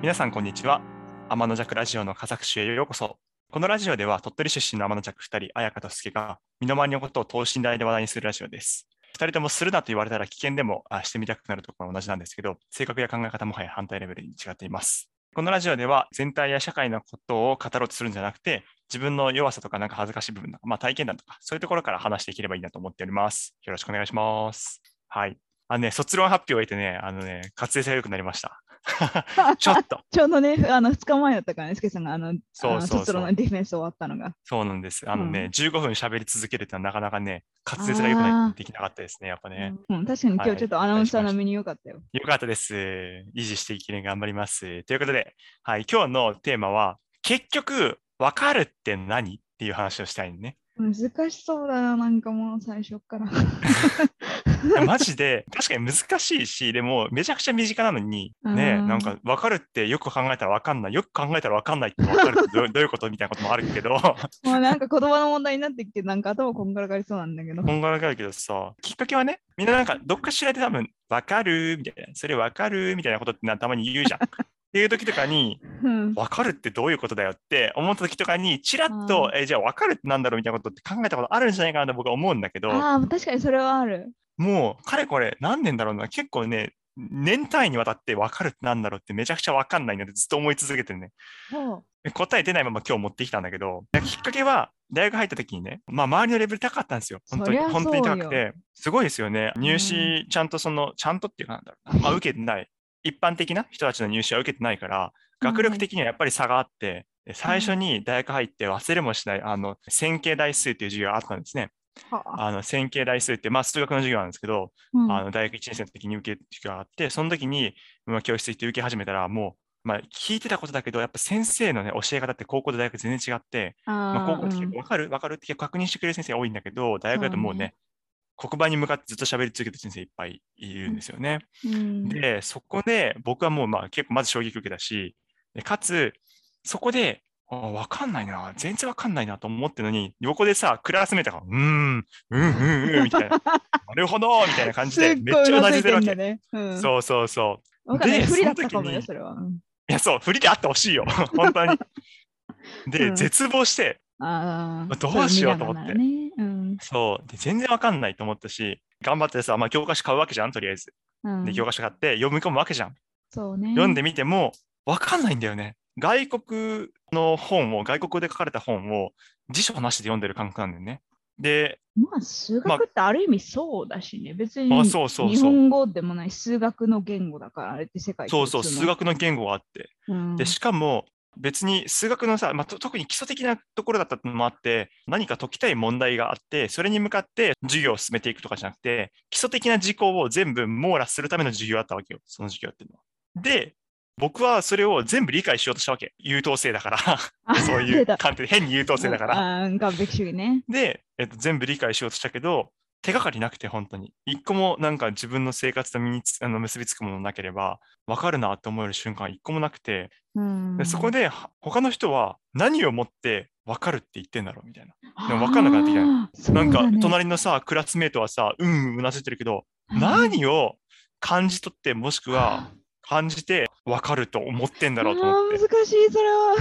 皆さんこんにちは。天の弱ラジオの佳作集へようこそ。このラジオでは鳥取出身の天の弱2人綾香と助が身の回りのことを等身大で話題にするラジオです。2人ともするなと言われたら危険でもあしてみたくなるところは同じなんですけど性格や考え方もはや反対レベルに違っています。このラジオでは全体や社会のことを語ろうとするんじゃなくて自分の弱さとかなんか恥ずかしい部分とか、まあ、体験談とかそういうところから話していければいいなと思っております。よろしくお願いします。はい。あのね、卒論発表を得てね、あのね、活性性が良くなりました。ちょっと。ちょうどね、あの2日前だったからね、スケさんがあの、そうそうそうあのディフェンス終わったのが。そうなんです。あのね、うん15分喋り続けるってのはなかなかね、滑舌が良くないできなかったですね、やっぱね。うん、確かに今はい日ちょっとアナウンサー並みに良かったよ。よかったです。維持していける頑張ります。ということで、はい、今日のテーマは、結局、分かるって何？っていう話をしたいね。難しそうだな、なんかもう最初から。マジで、確かに難しいし、でも、めちゃくちゃ身近なのに、ね、うんなんか分かるってよく考えたら分かんない、よく考えたら分かんないって分かるってどう どういうことみたいなこともあるけど、もうなんか言葉の問題になってきて、なんか頭こんがらがりそうなんだけど。こんがらがるけどさ、きっかけはね、みんななんかどっかしらで多分、分かるみたいな、それ分かるみたいなことってなたまに言うじゃん。っていう時とかに、うん、分かるってどういうことだよって思った時とかに、ちらっと、え、じゃあ分かるってなんだろうみたいなことって考えたことあるんじゃないかなと僕は思うんだけど、ああ、確かにそれはある。もう、かれこれ何年だろうな、結構ね、年単位にわたって分かるってなんだろうってめちゃくちゃ分かんないのでずっと思い続けてるね。答え出ないまま今日持ってきたんだけど、きっかけは大学入った時にね、まあ周りのレベル高かったんですよ。本当に、本当に高くて、すごいですよね。入試ちゃんとその、ちゃんとっていうかなんだろうな、まあ受けてない。一般的な人たちの入試は受けてないから、学力的にはやっぱり差があって、で最初に大学入って忘れもしない、あの、線形代数っていう授業があったんですね。はあ。あの、線形代数って、まあ数学の授業なんですけど、うん。あの大学1年生の時に受ける時があって、その時に、まあ、教室行って受け始めたら、もう、まあ、聞いてたことだけど、やっぱ先生の、ね、教え方って高校と大学全然違って、まあ、高校って結構分かる？分かるって確認してくれる先生が多いんだけど、大学だともうね、黒板に向かってずっと喋り続けてる先生いっぱいいるんですよね。うん。で、そこで僕はもうまあ結構まず衝撃受けたし、でかつ、そこで、あ分かんないな、全然分かんないなと思ってるのに、横でさ、クラスメートが、うーん、うん、うん、うん、みたいな、なるほど、みたいな感じで、めっちゃうごいうなずいなずいてるわけ。そうそうそう。で不利だったかもよ、その時にそれは。うんいや、そう、振りであってほしいよ、本当に。で、うん絶望して、ああ、どうしようと思ってそうんそう、で全然わかんないと思ったし、頑張ってさ、まあ、教科書買うわけじゃん、とりあえず。うんで、教科書買って読み込むわけじゃん。そうね。読んでみても、わかんないんだよね。外国の本を、外国で書かれた本を辞書なしで読んでる感覚なんだよね。で、まあ、数学ってある意味そうだしね。別にあ、そうそう日。本語でもない数学の言語だから、あれって世界そうそう、数学の言語があって。うんで、しかも、別に数学のさ、まあ、と特に基礎的なところだったのもあって、何か解きたい問題があって、それに向かって授業を進めていくとかじゃなくて、基礎的な事項を全部網羅するための授業だったわけよ、その授業っていうのは。で、僕はそれを全部理解しようとしたわけ。優等生だから、あ そういう観点で変に優等生だから。完璧主義ね。で、えっと、全部理解しようとしたけど、手がかりなくて、本当に。一個もなんか自分の生活と身につあの結びつくものなければ、分かるなって思える瞬間が一個もなくて、うんでそこでは他の人は何をもって分かるって言ってんだろうみたいな。でも分かんなくなってきたあーなんか隣のさ、クラスメートはさ、うんうんうなずいてるけど、うん何を感じ取って、もしくは感じて分かると思ってんだろうと思って。難しい、それは。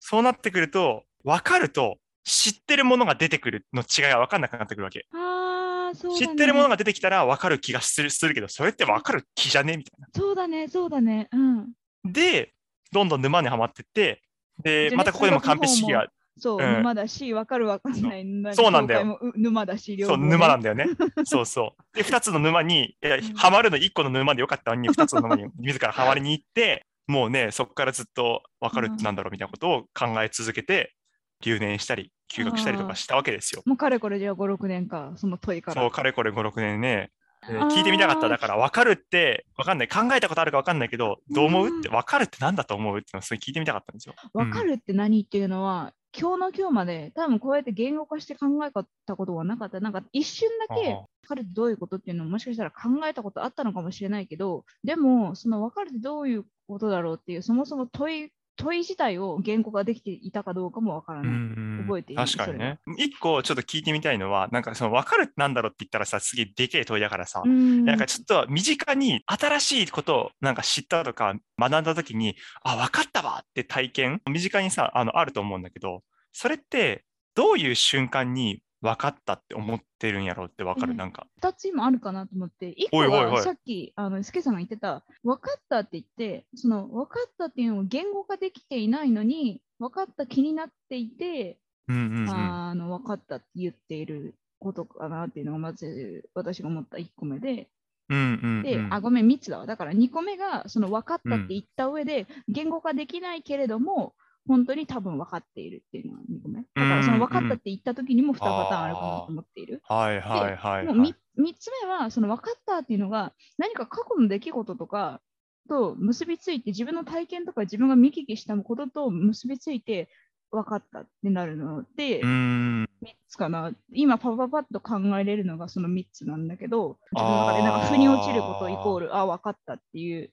そうなってくると、分かると知ってるものが出てくるの違いが分かんなくなってくるわけ。ああ、そうだね。知ってるものが出てきたら分かる気がするするけど、それって分かる気じゃねみたいな。そうだね、そうだね。うん。で、どんどん沼にはまってって、で、またここでも完璧主義が、そう、うん沼だし、わかるわかんない。そうなんだよ沼だし、両そう、方ね沼なんだよね。そうそう。で、2つの沼に、いやんハマるの1個の沼でよかったのに、2つの沼に 自らハマりに行って、もうね、そこからずっと分かるってなんだろうみたいなことを考え続けて、留年したり、休学したりとかしたわけですよ。もうかれこれじゃあ5、6年か、その問いから。そう、かれこれ5、6年ね。であー聞いてみたかった。だから、分かるって、分かんない。考えたことあるか分かんないけど、どう思うって、分かるって何だと思うってのをすごい聞いてみたかったんですよ。わかるって何っていうのは、今日の今日まで多分こうやって言語化して考えたことはなかった。なんか一瞬だけああ分かるってどういうことっていうのをもしかしたら考えたことあったのかもしれないけど、でもその分かるってどういうことだろうっていうそもそも問い問い自体を言語化できていたかどうかもわからない。うん覚えている確かにね。一個ちょっと聞いてみたいのは、なんかその分かるってなんだろうって言ったらさ、すげえでけえ問いだからさ、うんなんかちょっと身近に新しいことをなんか知ったとか学んだ時に、あ、分かったわって体験、身近にさ、あのあると思うんだけど、それってどういう瞬間に分かったって思ってるんやろうって分かる、うんなんか。2つ今あるかなと思って、1個はさっき、あの、スケさんが言ってた、分かったって言って、その分かったっていうのを言語化できていないのに、分かった気になっていて、うんうんうん。あの分かったって言っていることかなっていうのがまず私が思った1個目で、うんうんで、うんあ、ごめん、3つだわ。だから2個目が、その分かったって言った上で、言語化できないけれども、本当に多分分かっているっていうのが2個目。だからその分かったって言った時にも2パターンあるかなと思っている。はいはいはい、もうはい 3, つ目は、その分かったっていうのが、何か過去の出来事とかと結びついて、自分の体験とか自分が見聞きしたことと結びついて分かったってなるので、うーん。3つかな。今、パパパッと考えれるのがその3つなんだけど、自分の中でなんか腑に落ちることイコール、あ分かったっていう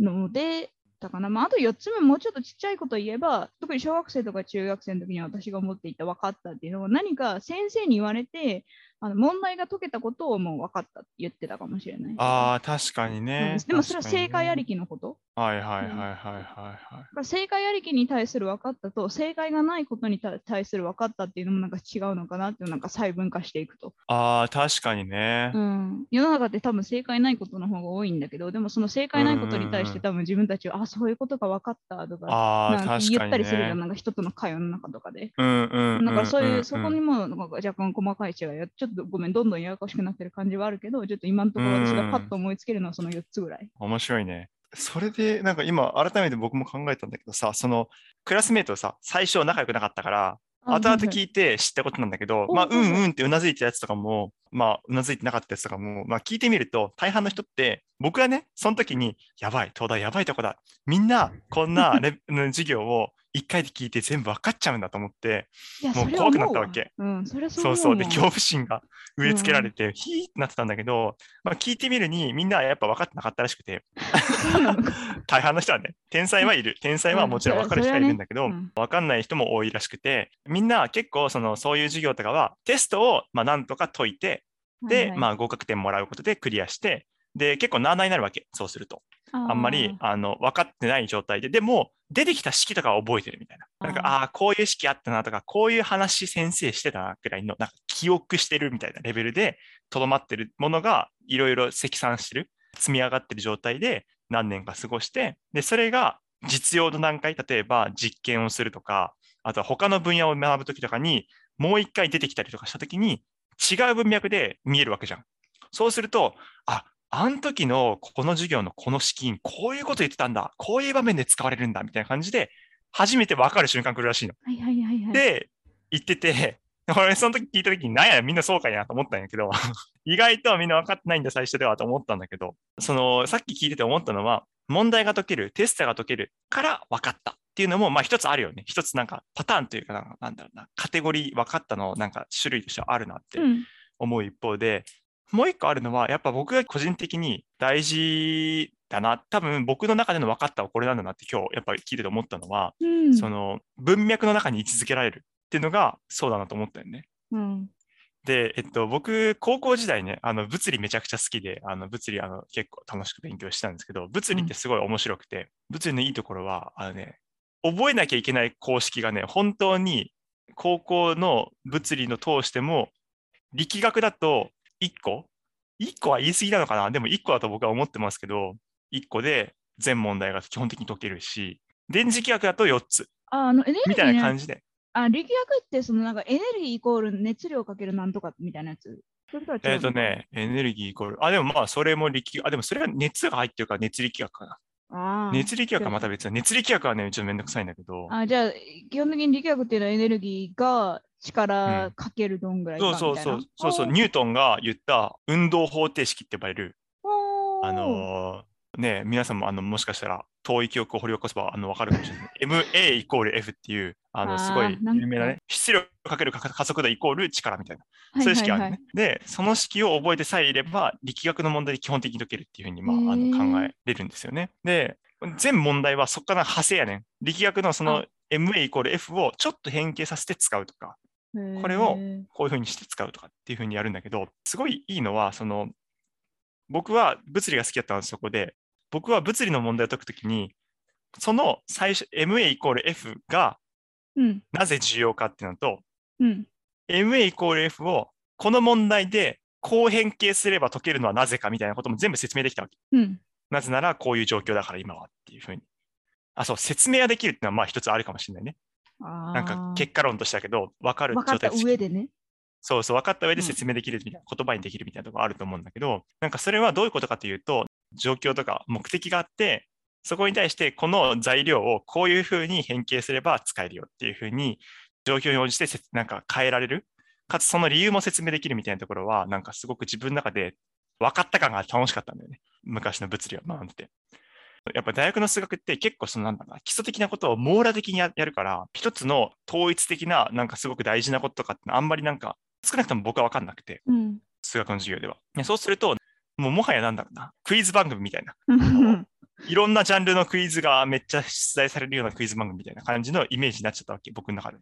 ので、たかな。まあ、あと4つ目、もうちょっとちっちゃいこと言えば、特に小学生とか中学生の時に私が持っていた分かったっていうのは、何か先生に言われて、あの問題が解けたことをもう分かったって言ってたかもしれない。ああ、確かにねうん。でもそれは正解ありきのこと？はいはいはいうんはいはいはい。正解ありきに対する分かったと、正解がないことに対対する分かったっていうのもなんか違うのかなっていうのなんか細分化していくと。ああ、確かにね。うん、世の中って多分正解ないことの方が多いんだけど、でもその正解ないことに対して多分自分たちは、あ、そういうことが分かったとか、あか言ったりするじゃん、ね。なんか人との会話の中とかで。うんうんうん。だからそういう、んそこにもなんか若干細かい違いや、ちょっとごめん、どんどんややこしくなってる感じはあるけど、ちょっと今のところ私がパッと思いつけるのはその4つぐらい。面白いね。それで、なんか今、改めて僕も考えたんだけどさ、そのクラスメートさ、最初仲良くなかったから、後々聞いいて知ったことなんだけど、おまあ、うんうんってうなずいてたやつとかも、まあ、うなずいてなかったやつとかも、まあ、聞いてみると、大半の人って、僕はね、その時に、やばい、東大やばいとこだ。みんな、こんなレ授業を一回で聞いて全部分かっちゃうんだと思って、やもう怖くなったわけ。そうそう。で、恐怖心が植え付けられて、ヒーってなってたんだけど、まあ、聞いてみるに、みんなはやっぱ分かってなかったらしくて、大半の人はね、天才はいる。天才はもちろん分かる人はいるんだけど、うん。分かんない人も多いらしくて、みんな結構そのそういう授業とかはテストをまあなんとか解いて、で、まあ合格点もらうことでクリアして、で、結構なあなあになるわけ、そうすると。ああんまりあの分かってない状態で、でも出てきた式とかは覚えてるみたいな。なんか、あーあこういう式あったなとか、こういう話先生してたなくらいの、なんか記憶してるみたいなレベルで、とどまってるものがいろいろ積算してる、積み上がってる状態で何年か過ごして、で、それが実用の段階、例えば実験をするとか、あとは他の分野を学ぶときとかに、もう一回出てきたりとかしたときに、違う文脈で見えるわけじゃん。そうすると、あ、あの時のこの授業のこの資金、こういうこと言ってたんだ、こういう場面で使われるんだ、みたいな感じで、初めて分かる瞬間来るらしいの。はいはいはいはい。で、言ってて、俺その時聞いた時に、なんや、みんなそうかいなと思ったんやけど、意外とみんな分かってないんだ、最初ではと思ったんだけど、その、さっき聞いてて思ったのは、問題が解ける、テストが解けるから分かったっていうのも、まあ一つあるよね。一つなんかパターンというかな、なんだろうな、カテゴリー分かったの、なんか種類としてはあるなってうん思う一方で、もう一個あるのは、やっぱ僕が個人的に大事だな、多分僕の中での分かったはこれなんだなって今日やっぱり聞いてて思ったのは、うんその文脈の中に位置づけられるっていうのがそうだなと思ったよね。うんで、えっと、僕、高校時代ね、あの物理めちゃくちゃ好きで、あの物理あの結構楽しく勉強してたんですけど、物理ってすごい面白くて、物理のいいところは、あのね、覚えなきゃいけない公式がね、本当に高校の物理の通しても、力学だと1個 ?1 個は言い過ぎなのかな？でも1個だと僕は思ってますけど、1個で全問題が基本的に解けるし、電磁気学だと4つああのエネルギー、ね、みたいな感じで。あ力学ってそのなんかエネルギーイコール熱量かけるなんとかみたいなやつ？えっ、と。ね、エネルギーイコール。あ、でもまあ、それも力、あ、でもそれは熱が入ってるから熱力学かな。あー熱力学はまた別だ。熱力学はね、ちょっとめんどくさいんだけど。あじゃあ、基本的に力学っていうのはエネルギーが力かけるどんぐらいかそうみたいな？そうそう、そうそう、あー。ニュートンが言った運動方程式って呼ばれる、あのーね、皆さんもあのもしかしたら遠い記憶を掘り起こせばあの分かるかもしれない。MA イコール F っていう、あのすごい有名なね、質量かける加加速度イコール力みたいな、はいそういう式あるね。で、その式を覚えてさえいれば、力学の問題で基本的に解けるっていうふうに、まあ、あの考えれるんですよね。で、全問題はそこから派生やねん。力学のそのあ。MA イコール F をちょっと変形させて使うとか、これをこういうふうにして使うとかっていうふうにやるんだけど、すごいいいのは、その、僕は物理が好きだったのはそこで、僕は物理の問題を解くときに、その最初、MA イコール F がうん。なぜ重要かっていうのと、うん。MA イコール F をこの問題でこう変形すれば解けるのはなぜかみたいなことも全部説明できたわけ。うん。なぜならこういう状況だから今はっていうふうに。あ、そう、説明はできるっていうのはまあ一つあるかもしれないね。ななんか結果論としてだけど、分かる分かった状態上でね。そうそう、分かった上でうん説明できるみたいな、言葉にできるみたいなところあると思うんだけど、なんかそれはどういうことかというと、状況とか目的があって、そこに対してこの材料をこういうふうに変形すれば使えるよっていうふうに、状況に応じてせなんか変えられる。かつその理由も説明できるみたいなところは、なんかすごく自分の中で分かった感が楽しかったんだよね。昔の物理を学んでて。やっぱ大学の数学って結構そのなんだな基礎的なことを網羅的にややるから、一つの統一的ななんかすごく大事なこととかってあんまりなんか少なくとも僕は分かんなくて、うん。数学の授業では。ねそうすると、もうもはやなんだろうな、クイズ番組みたいな。うん いろんなジャンルのクイズがめっちゃ出題されるようなクイズ番組みたいな感じのイメージになっちゃったわけ、僕の中で。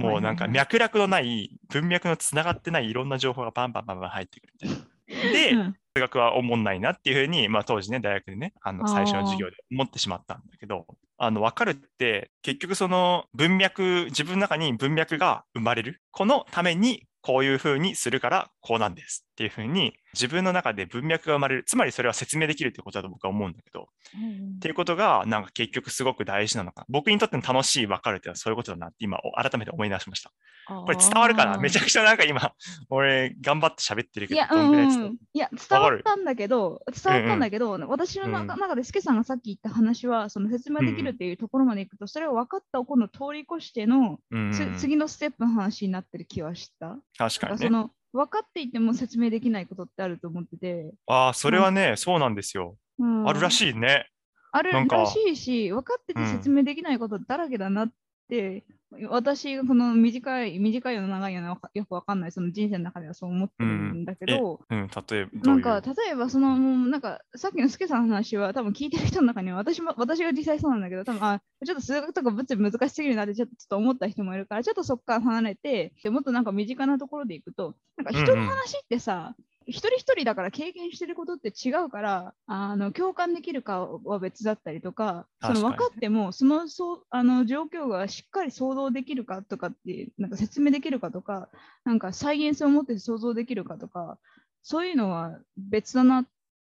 もうなんか脈絡のない、文脈のつながってないいろんな情報がバンバンバンバン入ってくるみたいな。で、うん数学は思んないなっていうふうに、まあ、当時ね、大学でね、あの最初の授業で思ってしまったんだけど、あの分かるって、結局その文脈、自分の中に文脈が生まれる。このためにこういうふうにするからこうなんですっていうふうに、自分の中で文脈が生まれる。つまりそれは説明できるってことだと僕は思うんだけど、っていうことが、なんか結局すごく大事なのか。僕にとっての楽しい分かるっていうのはそういうことだなって今改めて思い出しました。これ伝わるかな？めちゃくちゃなんか今、俺頑張って喋ってるけど、いや、うんうん、いや伝わったんだけど、伝わったんだけど、私のうん中中で、スケさんがさっき言った話は、その説明できるっていうところまでいくと、それを分かったを今度通り越しての、うんつ次のステップの話になってる気はした。確かにね。その分かっていても説明できないことってあると思ってて、ああ、それはね、そうなんですよ。うん。あるらしいね。あるらしいし、分かっててうん。説明できないことだらけだなって、私がこの短い、短いような長いようなわかよくわかんない、その人生の中ではそう思ってるん。だけど、うん、例えばどうんか、例えば、その、なんか、さっきのスケさんの話は、多分聞いてる人の中には、私も、私が実際そうなんだけど、多分あ、ちょっと数学とか物理難しすぎるなって、ちょっと思った人もいるから、ちょっとそこから離れて、でもっとなんか身近なところでいくと、なんか人の話ってさ、一人一人だから経験してることって違うから、あの共感できるかは別だったりとか、その分かっても、そのそうあの状況がしっかり想像できるかとかって、なんか説明できるかとか、なんか再現性を持って想像できるかとか、そういうのは別だなっ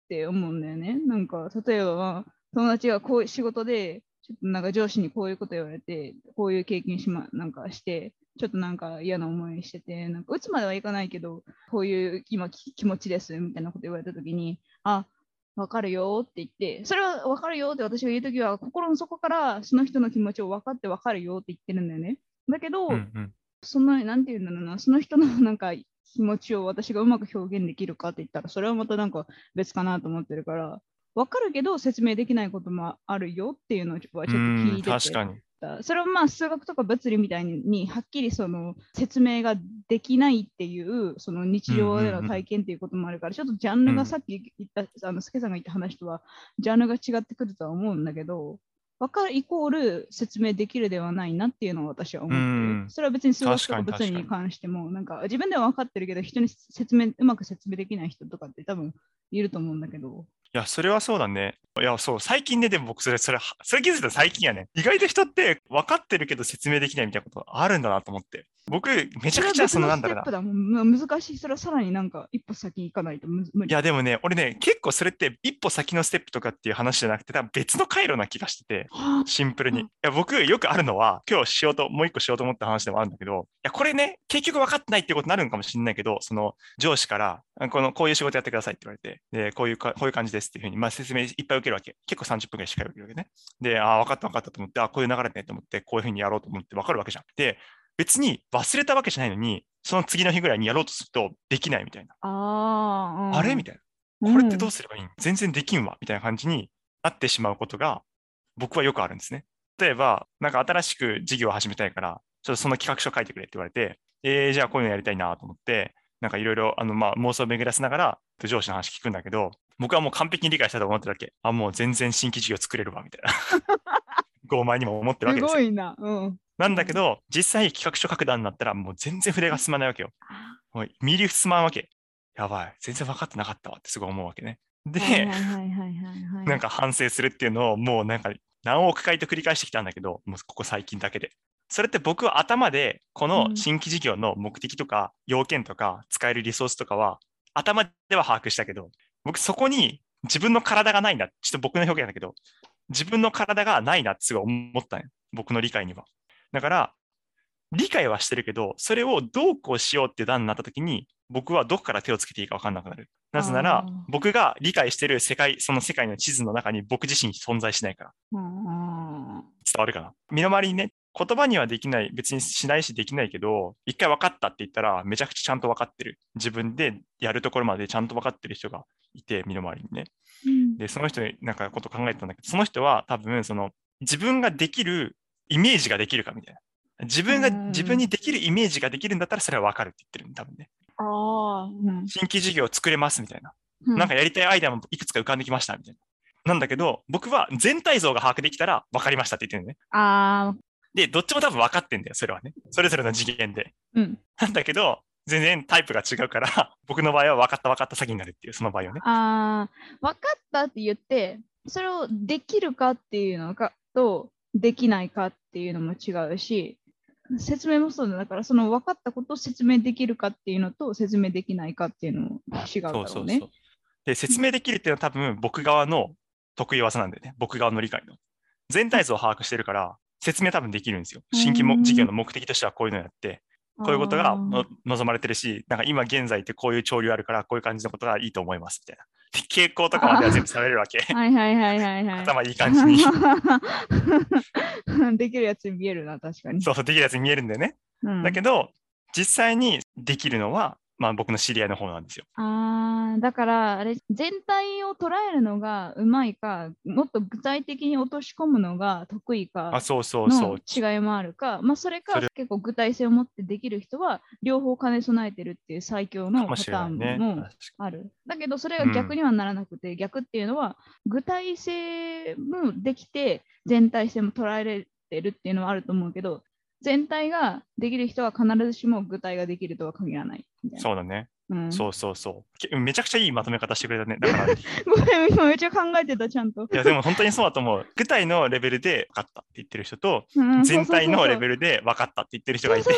て思うんだよね。なんか、例えば、友達がこういう仕事で、ちょっとなんか上司にこういうこと言われて、こういう経験しま、なんかして、ちょっとなんか嫌な思いしてて、なんか打つまではいかないけど、こういう今き気持ちですみたいなこと言われたときに、あ、わかるよって言って、それはわかるよって私が言うときは、心の底からその人の気持ちを分かってわかるよって言ってるんだよね。だけど、うんうんその、なんて言うんだろうな、その人のなんか気持ちを私がうまく表現できるかって言ったら、それはまたなんか別かなと思ってるから、わかるけど説明できないこともあるよっていうのはちょっと聞いてて。確かに。それはまあ数学とか物理みたいにはっきりその説明ができないっていうその日常での体験っていうこともあるから、ちょっとジャンルがさっき言った、あの、スケさんが言った話とはジャンルが違ってくるとは思うんだけど、分かるイコール説明できるではないなっていうのを私は思ってうんる。それは別に数学とか物理に関しても、なんか自分では分かってるけど、人に説明、うまく説明できない人とかって多分いると思うんだけど。いや、それはそうだね。いや、そう、最近ね、でも僕、それ、それ、それ気づいた最近やね。意外と人って分かってるけど説明できないみたいなことあるんだなと思って。僕、めちゃくちゃ、その、なんだろうな難しい。それはさらになんか一歩先行かないとむ無理。いや、でもね、俺ね、結構それって一歩先のステップとかっていう話じゃなくて、多分別の回路な気がしてて、はあシンプルに。うんいや、僕、よくあるのは、今日しようと、もう一個しようと思った話でもあるんだけど、いや、これね、結局分かってないってことになるのかもしれないけど、その上司から、あこの、こういう仕事やってくださいって言われて、で、こういうか、こういう感じですっていうふうに、まあ、説明いっぱい受けるわけ。結構30分ぐらいしっかり受けるわけね。で、ああ、分かった分かったと思って、あこういう流れねと思って、こういうふうにやろうと思って分かるわけじゃん。で、別に忘れたわけじゃないのに、その次の日ぐらいにやろうとするとできないみたいな。あーあれみたいな。これってどうすればいい？ん全然できんわみたいな感じになってしまうことが僕はよくあるんですね。例えば、なんか新しく事業を始めたいから、ちょっとその企画書書いてくれって言われて、えー、じゃあこういうのやりたいなと思って、なんかいろいろあの、まあ、妄想を巡らせながら上司の話聞くんだけど、僕はもう完璧に理解したと思ってるわけ。あ、もう全然新規事業作れるわ、みたいな。傲慢にも思ってるわけですよ。すごいな。うん。なんだけど、実際企画書書く段になったら、もう全然筆が進まないわけよ。もうミリ進まんわけ。やばい、全然分かってなかったわってすごい思うわけね。で。なんか反省するっていうのをもうなんか何億回と繰り返してきたんだけど、もうここ最近だけで。それって僕は頭でこの新規事業の目的とか要件とか使えるリソースとかは頭では把握したけど、僕そこに自分の体がないんだ。ちょっと僕の表現だけど、自分の体がないなってすごい思ったんよ。僕の理解には。だから、理解はしてるけど、それをどうこうしようって段になった時に、僕はどこから手をつけていいか分かんなくなる。なぜなら僕が理解してる世界、その世界の地図の中に僕自身存在しないから。うん伝わるかな身の回りにね、言葉にはできない、別にしないしできないけど、一回分かったって言ったら、めちゃくちゃちゃんと分かってる。自分でやるところまでちゃんと分かってる人がいて、身の回りにね。うんで、その人になんかこと考えてたんだけど、その人は多分、その、自分ができるイメージができるかみたいな。自分が、うん自分にできるイメージができるんだったら、それは分かるって言ってるんだ、多分ね。ああ、うん新規事業を作れますみたいな。うんなんかやりたいアイデアもいくつか浮かんできましたみたいな。なんだけど、僕は全体像が把握できたら分かりましたって言ってるのね。ああ、で、どっちも多分分かってんだよ、それはね。それぞれの次元で。うん。なんだけど、全然タイプが違うから、僕の場合は分かった分かった詐欺になるっていう、その場合はね。ああ、分かったって言って、それをできるかっていうのかと、できないかっていうのも違うし、説明もそうだだから、その分かったことを説明できるかっていうのと、説明できないかっていうのも違うだろうね。そうそうそう。で、説明できるっていうのは多分僕側の得意技なんだよね。僕側の理解の。全体像を把握してるから、説明多分できるんですよ。新規も事業の目的としてはこういうのやって、こういうことが望まれてるし、なんか今現在ってこういう潮流あるから、こういう感じのことがいいと思いますみたいな。で傾向とかまでは全部されるわけ。はいはいはいはいはい。頭いい感じに。できるやつに見えるな、確かに。そうそう、できるやつに見えるんだよね。うんだけど、実際にできるのは、まあ僕の知り合いの方なんですよ。あーだからあれ全体を捉えるのがうまいかもっと具体的に落とし込むのが得意あ、かそうそうそのう。違いもあるか、まあ、それか結構具体性を持ってできる人は両方兼ね備えてるっていう最強のパター。ンもある。だけどそれが逆にはならなくて、逆っていうのは具体性もできて全体性も捉えられてるっていうのはあると思うけど全体ができる人は必ずしも具体ができるとは限らない。そうだね。うん、そうそうそうけ。めちゃくちゃいいまとめ方してくれたね。だから、い ごめん、今めっちゃ考えてた、ちゃんと。やでも本当にそうだと思う。具体のレベルで分かったって言ってる人と、うん全体のレベルルで分かったって言ってる人がいて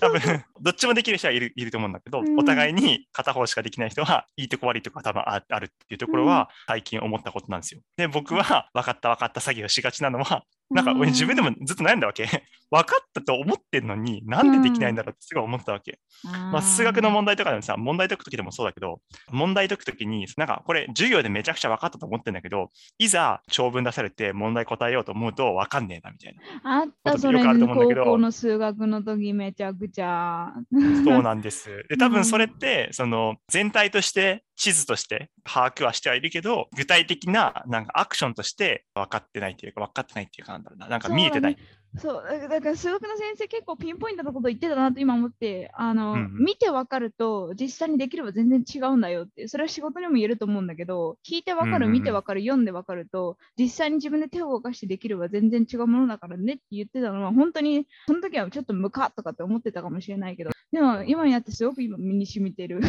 多分、どっちもできる人はいるいると思うんだけど、うんお互いに片方しかできない人は、いいとこ悪いとこが多分ああるっていうところは、最近思ったことなんですよ。で、僕は、分かった分かった詐欺をしがちなのは、なんか俺自分でもずっと悩んだわけ。分かったと思ってんのに、なんでできないんだろうってすごい思ったわけ。まあ、数学の問題とかでもさ、問題解くときでもそうだけど、問題解くときに、なんかこれ、授業でめちゃくちゃ分かったと思ってんだけど、いざ長文出されて問題答えようと思うと分かんねえなみたいな。あった、それよくあると思うんだけど高校の数学の時めちゃくちゃ。そうなんです。で、多分それって、その全体として、地図として把握はしてはいるけど、具体的ななんかアクションとして分かってないっていうか、分かってないっていうかだろうな、なんか見えてない。そうだから数学の先生結構ピンポイントなこと言ってたなと今思ってあの、うんうん見てわかると実際にできれば全然違うんだよってそれは仕事にも言えると思うんだけど聞いてわかる、見てわかる読んでわかると実際に自分で手を動かしてできれば全然違うものだからねって言ってたのは本当にその時はちょっとムカッとかって思ってたかもしれないけどでも今になってすごく今身に染みてる。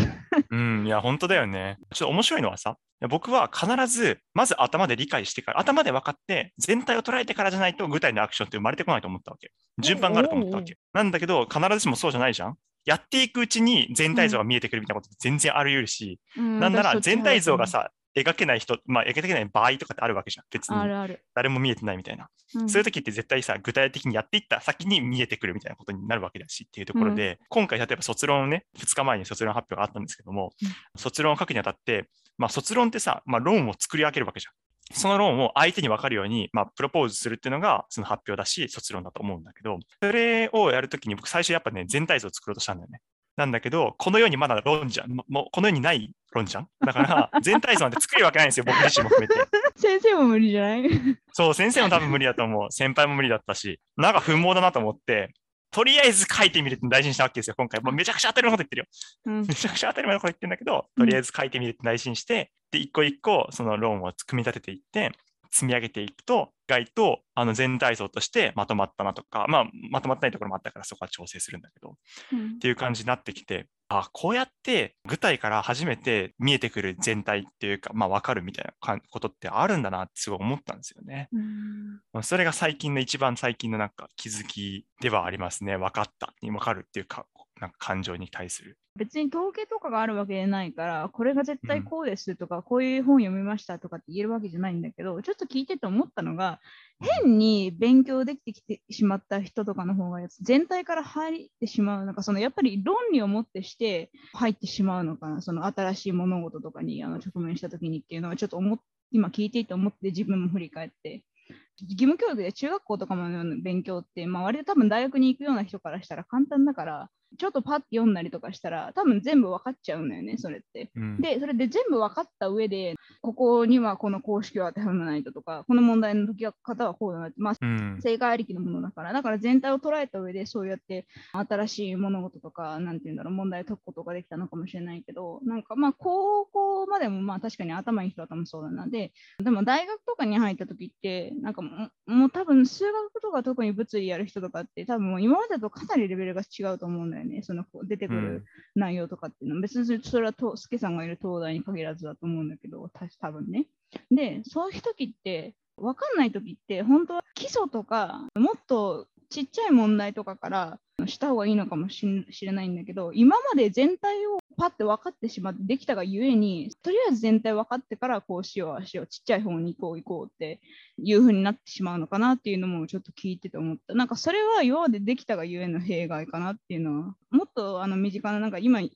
うん、いや、本当だよね。ちょっと面白いのはさ、僕は必ず、まず頭で理解してから、頭で分かって、全体を捉えてからじゃないと具体のアクションって生まれてこないと思ったわけ。順番があると思ったわけ。なんだけど、必ずしもそうじゃないじゃん。やっていくうちに全体像が見えてくるみたいなことって全然あり得るし、うんなんなら全体像が派さ、描けない人、まあ、描けない場合とかってあるわけじゃん。別に。誰も見えてないみたいな。うんそういう時って絶対さ、具体的にやっていった先に見えてくるみたいなことになるわけだしっていうところで、今回例えば卒論をね、2日前に卒論発表があったんですけども、うん卒論を書くにあたって、まあ、卒論ってさ、まあ、論を作り上げるわけじゃん。その論を相手に分かるように、まあ、プロポーズするっていうのがその発表だし、卒論だと思うんだけど、それをやるときに僕最初やっぱね、全体像を作ろうとしたんだよね。なんだけど、この世にまだ論じゃん、ももうこの世にない論じゃん。だから、全体像なんて作るわけないんですよ、僕自身も含めて。先生も無理じゃない？そう、先生も多分無理だと思う。先輩も無理だったし、なんか不毛だなと思って、とりあえず書いてみるって大事にしたわけですよ、今回。もうめちゃくちゃ当たり前のこと言ってるよ。うんめちゃくちゃ当たり前のこと言ってるんだけど、とりあえず書いてみるって大事にして、で、一個一個その論を組み立てていって、積み上げていくと、意外とあの全体像としてまとまったなとか、まあ、まとまってないところもあったからそこは調整するんだけど、うんっていう感じになってきて、あこうやって具体から初めて見えてくる全体っていうか、まあ、分かるみたいなことってあるんだなってすごい思ったんですよね。それが最近の一番最近のなんか気づきではありますね。分かったに分かるっていうか、なんか感情に対する。別に統計とかがあるわけじゃないから、これが絶対こうですとか、こういう本読みましたとかって言えるわけじゃないんだけど、ちょっと聞いてて思ったのが、変に勉強できてきてしまった人とかの方が全体から入ってしまう、なんかそのやっぱり論理をもってして入ってしまうのかな、その新しい物事とかにあの直面したときにっていうのはちょっと思っ今聞いていて思って自分も振り返って。義務教育で中学校とかの勉強って、まあ、割と多分大学に行くような人からしたら簡単だから、ちょっとパッて読んだりとかしたら、多分全部分かっちゃうんだよね、それって。うん。で、それで全部分かった上で、ここにはこの公式を当てはめないととか、この問題の解き方はこうだなって、まあ、うん。正解ありきのものだから、だから全体を捉えた上で、そうやって新しい物事とか、なんていうんだろう、問題を解くことができたのかもしれないけど、なんかまあ、高校までもまあ確かに頭いい人は多分そうだな。で、でも大学とかに入った時って、なんかもうもう多分数学とか特に物理やる人とかって、多分もう今までとかなりレベルが違うと思うんだよね、そのこう出てくる内容とかっていうのは、別にそれはとスケさんがいる東大に限らずだと思うんだけど、た多分ね。で、そういう時って、分かんない時って、本当は基礎とか、もっとちっちゃい問題とかからした方がいいのかもしれないんだけど、今まで全体をパッて分かってしまってできたがゆえに、とりあえず全体分かってからこうしよう、ああしよう、ちっちゃい方に行こう行こうっていう風になってしまうのかなっていうのもちょっと聞いてて思った。なんかそれは今までできたがゆえの弊害かなっていうのは、もっとあの身近な、なんか今よ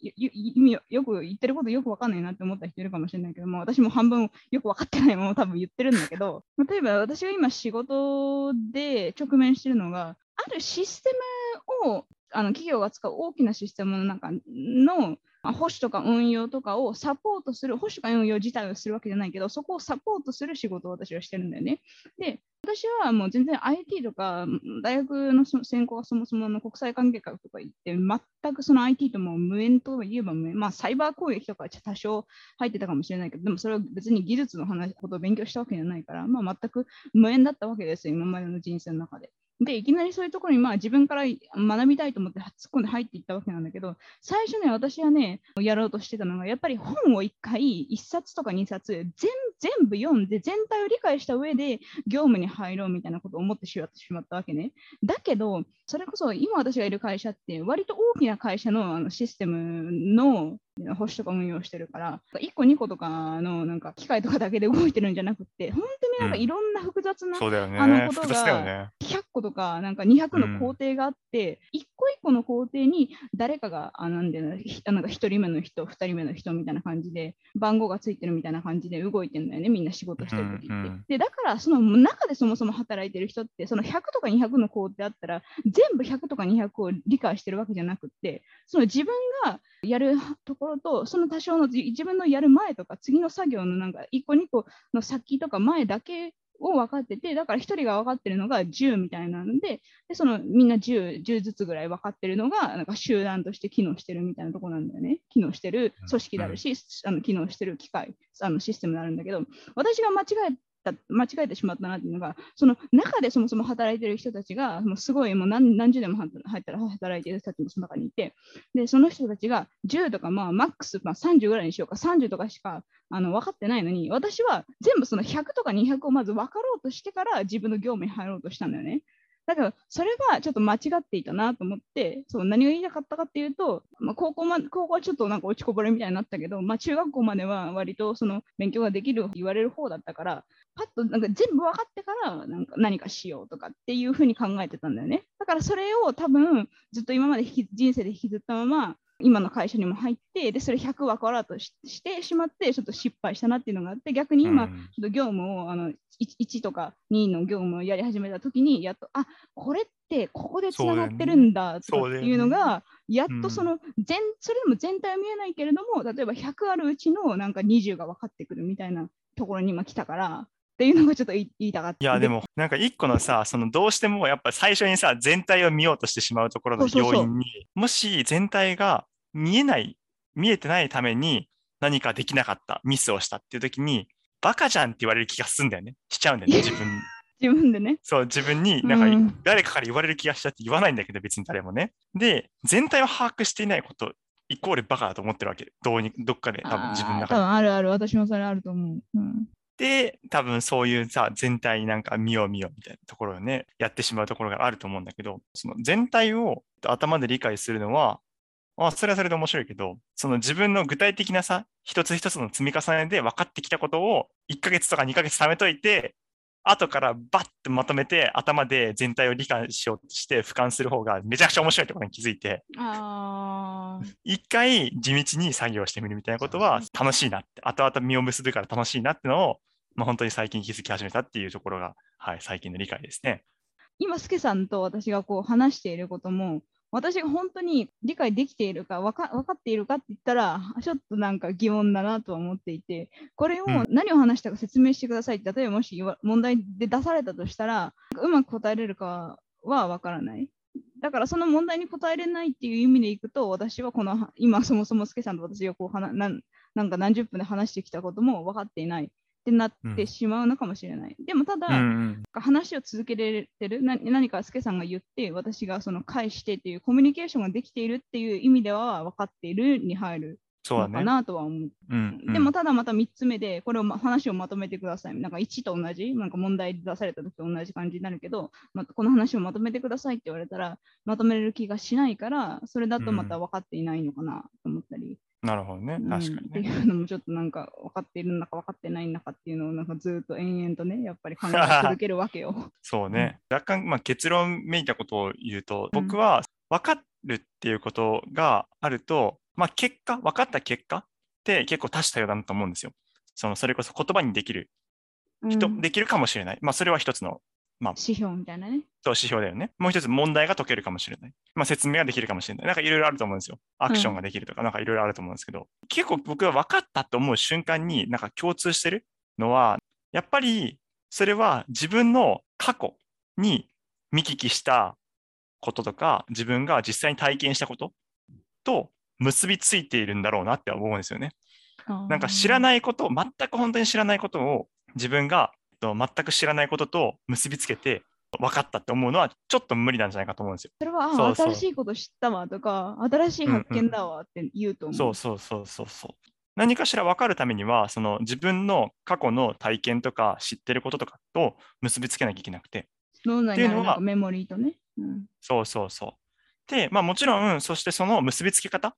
よく言ってることよく分かんないなって思った人いるかもしれないけども、私も半分よく分かってないものを多分言ってるんだけど、例えば私が今仕事で直面してるのが、あるシステムをあの企業が使う大きなシステムの中のま保守とか運用とかをサポートする、保守か運用自体をするわけじゃないけど、そこをサポートする仕事を私はしてるんだよね。で、私はもう全然 IT とか、大学の専攻はそもそもの国際関係学とか言って、全くその IT とも無縁といえば無縁、まあサイバー攻撃とかは多少入ってたかもしれないけど、でもそれは別に技術の話、ことを勉強したわけじゃないから、まあ全く無縁だったわけですよ、今までの人生の中で。で、いきなりそういうところにまあ自分から学びたいと思って突っ込んで入っていったわけなんだけど、最初ね、私はね、やろうとしてたのが、やっぱり本を1回、1冊とか2冊全、全部読んで、全体を理解した上で業務に入ろうみたいなことを思ってしまってしまったわけね。だけど、それこそ今私がいる会社って、割と大きな会社のあのシステムの保守とか運用してるから、1個2個とかのなんか機械とかだけで動いてるんじゃなくて、本当になんかいろんな複雑なそうだよね。あのことがね。100個とかなんか200の工程があって、一個一個の工程に誰かがあなんでなんか1人目の人、2人目の人みたいな感じで番号がついてるみたいな感じで動いてるんだよね、みんな仕事してる時って。うんうんでだからその中でそもそも働いてる人ってその100とか200の工程あったら全部100とか200を理解してるわけじゃなくってその自分がやるところとその多少の自自分のやる前とか次の作業のなんか1個2個の先とか前だけを分かってて、だから1人が分かってるのが10みたいなので、でそのみんな 10, 10ずつぐらい分かってるのが、なんか集団として機能してるみたいなところなんだよね。機能してる組織であるし、あの機能してる機械、あのシステムであるんだけど、私が間違えた間違えてしまったなっていうのが、その中でそもそも働いてる人たちが、もうすごいもう何何十年も入ったら働いてる人たちもその中にいて、で、その人たちが10とか、まあ、マックス、まあ、30ぐらいにしようか、30とかしかあの分かってないのに、私は全部その100とか200をまず分かろうとしてから自分の業務に入ろうとしたんだよね。だけど、それはちょっと間違っていたなと思って、そう何が言いたかったかっていうと、まあ、高校ま高校はちょっとなんか落ちこぼれみたいになったけど、まあ、中学校までは割とその勉強ができる言われる方だったから、パッとなんか全部分かってからなんか何かしようとかっていうふうに考えてたんだよね。だからそれを多分ずっと今まで人生で引きずったまま、今の会社にも入って、で、それ100分からうとししてしまって、ちょっと失敗したなっていうのがあって、逆に今、うん。ちょっと業務をあの 1, 1とか2の業務をやり始めたときに、やっと、あこれってここでつながってるんだとかっていうのが、やっとその全、それでも全体は見えないけれども、例えば100あるうちのなんか20が分かってくるみたいなところに今来たから、っていうのがちょっと言いたかった。いや、でも、なんか一個のさ、そのどうしてもやっぱ最初にさ、全体を見ようとしてしまうところの要因に、もし全体が見えない、見えてないために何かできなかった、ミスをしたっていう時に、バカじゃんって言われる気がするんだよね。しちゃうんだよね、自分に。自分でね。そう、自分になんか誰かから言われる気がしたって言わないんだけど、別に誰もね。で、全体を把握していないことイコールバカだと思ってるわけ。どうにどっかで多分自分の中で。多分あるある、私もそれあると思う。うん、で、多分そういうさ、全体なんか見よう見ようみたいなところをね、やってしまうところがあると思うんだけど、その全体を頭で理解するのは、あそれはそれで面白いけど、その自分の具体的なさ、一つ一つの積み重ねで分かってきたことを1ヶ月とか2ヶ月貯めといて、後からバッとまとめて頭で全体を理解しようとして俯瞰する方がめちゃくちゃ面白いってことに気づいて一回地道に作業してみるみたいなことは楽しいなって後々実を結ぶから楽しいなってのを、まあ、本当に最近気づき始めたっていうところが、はい、最近の理解ですね。今、スケさんと私がこう話していることも私が本当に理解できているか分か分かっているかって言ったらちょっとなんか疑問だなとは思っていてこれを何を話したか説明してくださいって、例えばもし問題で出されたとしたらうまく答えれるかは分からない。だからその問題に答えれないっていう意味でいくと私はこの今そもそもスケさんと私がこうはななんか何十分で話してきたことも分かっていないってなってしまうのかもしれない。うん、でもただ、うん、話を続けられてる何か助さんが言って私がその返してっていうコミュニケーションができているっていう意味では分かっているに入るのかなとは思う。うねうんうん、でもただまた3つ目でこれを、ま、話をまとめてください。なんか1と同じなんか問題出された時と同じ感じになるけど、ま、この話をまとめてくださいって言われたらまとめれる気がしないからそれだとまた分かっていないのかなと思ったり。なるほどね、確かに、ね、っていうのもちょっとなんか分かっているのか分かってないのかっていうのをなんかずっと延々とね、やっぱり考え 続けるわけよ。そうね、うん、若干、まあ、結論めいたことを言うと、僕は分かるっていうことがあると、まあ、結果、分かった結果って結構多種多様だなと思うんですよ。そのそれこそ言葉にできる人、うん、できるかもしれない。まあ、それは一つのまあ、指標みたいなね。そう、指標だよね。もう一つ問題が解けるかもしれない。まあ、説明ができるかもしれない。なんかいろいろあると思うんですよ。アクションができるとか、なんかいろいろあると思うんですけど、結構僕は分かったと思う瞬間になんか共通してるのは、やっぱりそれは自分の過去に見聞きしたこととか、自分が実際に体験したことと結びついているんだろうなって思うんですよね。なんか知らないこと、全く本当に知らないことを自分がと全く知らないことと結びつけて分かったって思うのはちょっと無理なんじゃないかと思うんですよ。それはそうそう新しいこと知ったわとか新しい発見だわって言うと思う。うんうん、そうそうそうそう何かしら分かるためにはその自分の過去の体験とか知ってることとかと結びつけなきゃいけなくて。脳内にあるメモリーとね。うん、そうそうそう。で、まあもちろん、そしてその結びつけ方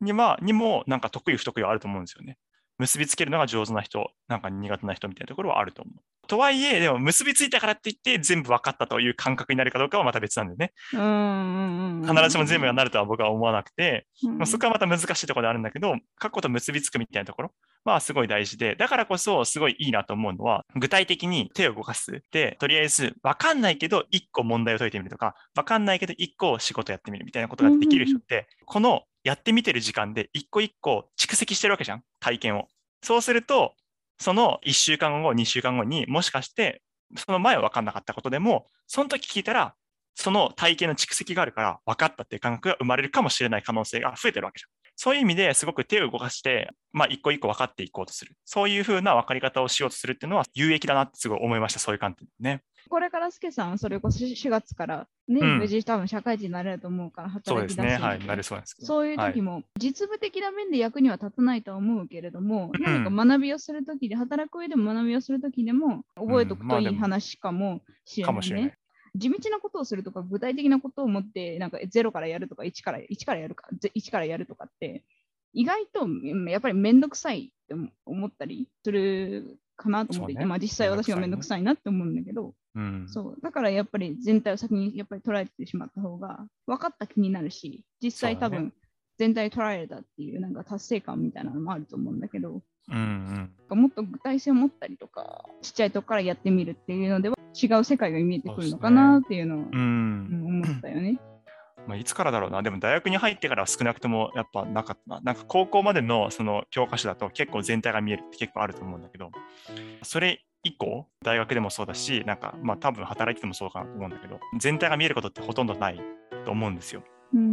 にはにもなんか得意不得意はあると思うんですよね。結びつけるのが上手な人、なんか苦手な人みたいなところはあると思う。とはいえ、でも結びついたからって言って全部分かったという感覚になるかどうかはまた別なんでね。必ずしも全部がなるとは僕は思わなくて、まあ、そこはまた難しいところであるんだけど、過去と結びつくみたいなところはすごい大事で、だからこそすごいいいなと思うのは、具体的に手を動かす。で、とりあえず分かんないけど1個問題を解いてみるとか、分かんないけど1個仕事やってみるみたいなことができる人って、このやってみてる時間で1個1個蓄積してるわけじゃん、体験を。そうすると、その1週間後、2週間後にもしかして、その前は分かんなかったことでも、その時聞いたら、その体験の蓄積があるから分かったっていう感覚が生まれるかもしれない可能性が増えてるわけじゃん。そういう意味ですごく手を動かして、まあ、一個一個分かっていこうとする。そういうふうな分かり方をしようとするっていうのは有益だなってすごい思いました、そういう観点ね。これからスケさん、それこそ4月からね、うん、無事多分社会人になれると思うから働き出すそうですね、はい、なれそうですそういう時も、はい、実務的な面で役には立たないとは思うけれども、うん、何か学びをするときで、働く上でも学びをするときでも、覚えておくといい話かもしれない、ね、うんまあ、しれない地道なことをするとか、具体的なことを持って、なんか0からやるとか、1から1からやるか、1からやるとかって、意外とやっぱりめんどくさいって思ったりするかなと思っていて、ね、まあ実際私がめんどくさいなって思うんだけど、うん、そう。だからやっぱり全体を先にやっぱり捉えてしまった方が分かった気になるし、実際多分全体捉えれたっていうなんか達成感みたいなのもあると思うんだけど、うんうん、もっと具体性を持ったりとか、ちっちゃいとこからやってみるっていうのでは違う世界が見えてくるのかなっていうのを、思ったよね。まあ、いつからだろうな、でも大学に入ってからは少なくともやっぱなかった。な。なんか高校までのその教科書だと結構全体が見えるって結構あると思うんだけど、それ以降、大学でもそうだし、なんかまあ多分働いててもそうかなと思うんだけど、全体が見えることってほとんどないと思うんですよ。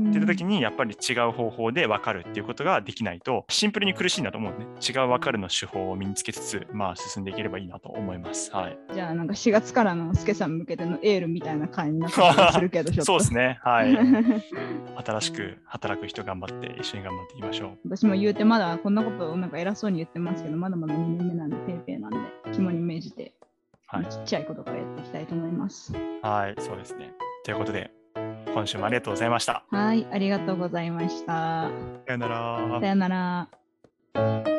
うんってた時にやっぱり違う方法で分かるっていうことができないとシンプルに苦しいんだと思うね。違う分かるの手法を身につけつつ、まあ進んでいければいいなと思います。はい。じゃあなんか4月からのスケさん向けてのエールみたいな回になってたりするけど。そうですね。はい。新しく働く人頑張って一緒に頑張っていきましょう。私も言うてまだこんなことをなんか偉そうに言ってますけど、まだまだ2年目なんで、ペーペーなんで、肝に銘じて、はい。ちっちゃいことからやっていきたいと思います。はい、そうですね。ということで、今週もありがとうございました。はい、ありがとうございました。さよならさ。よなら。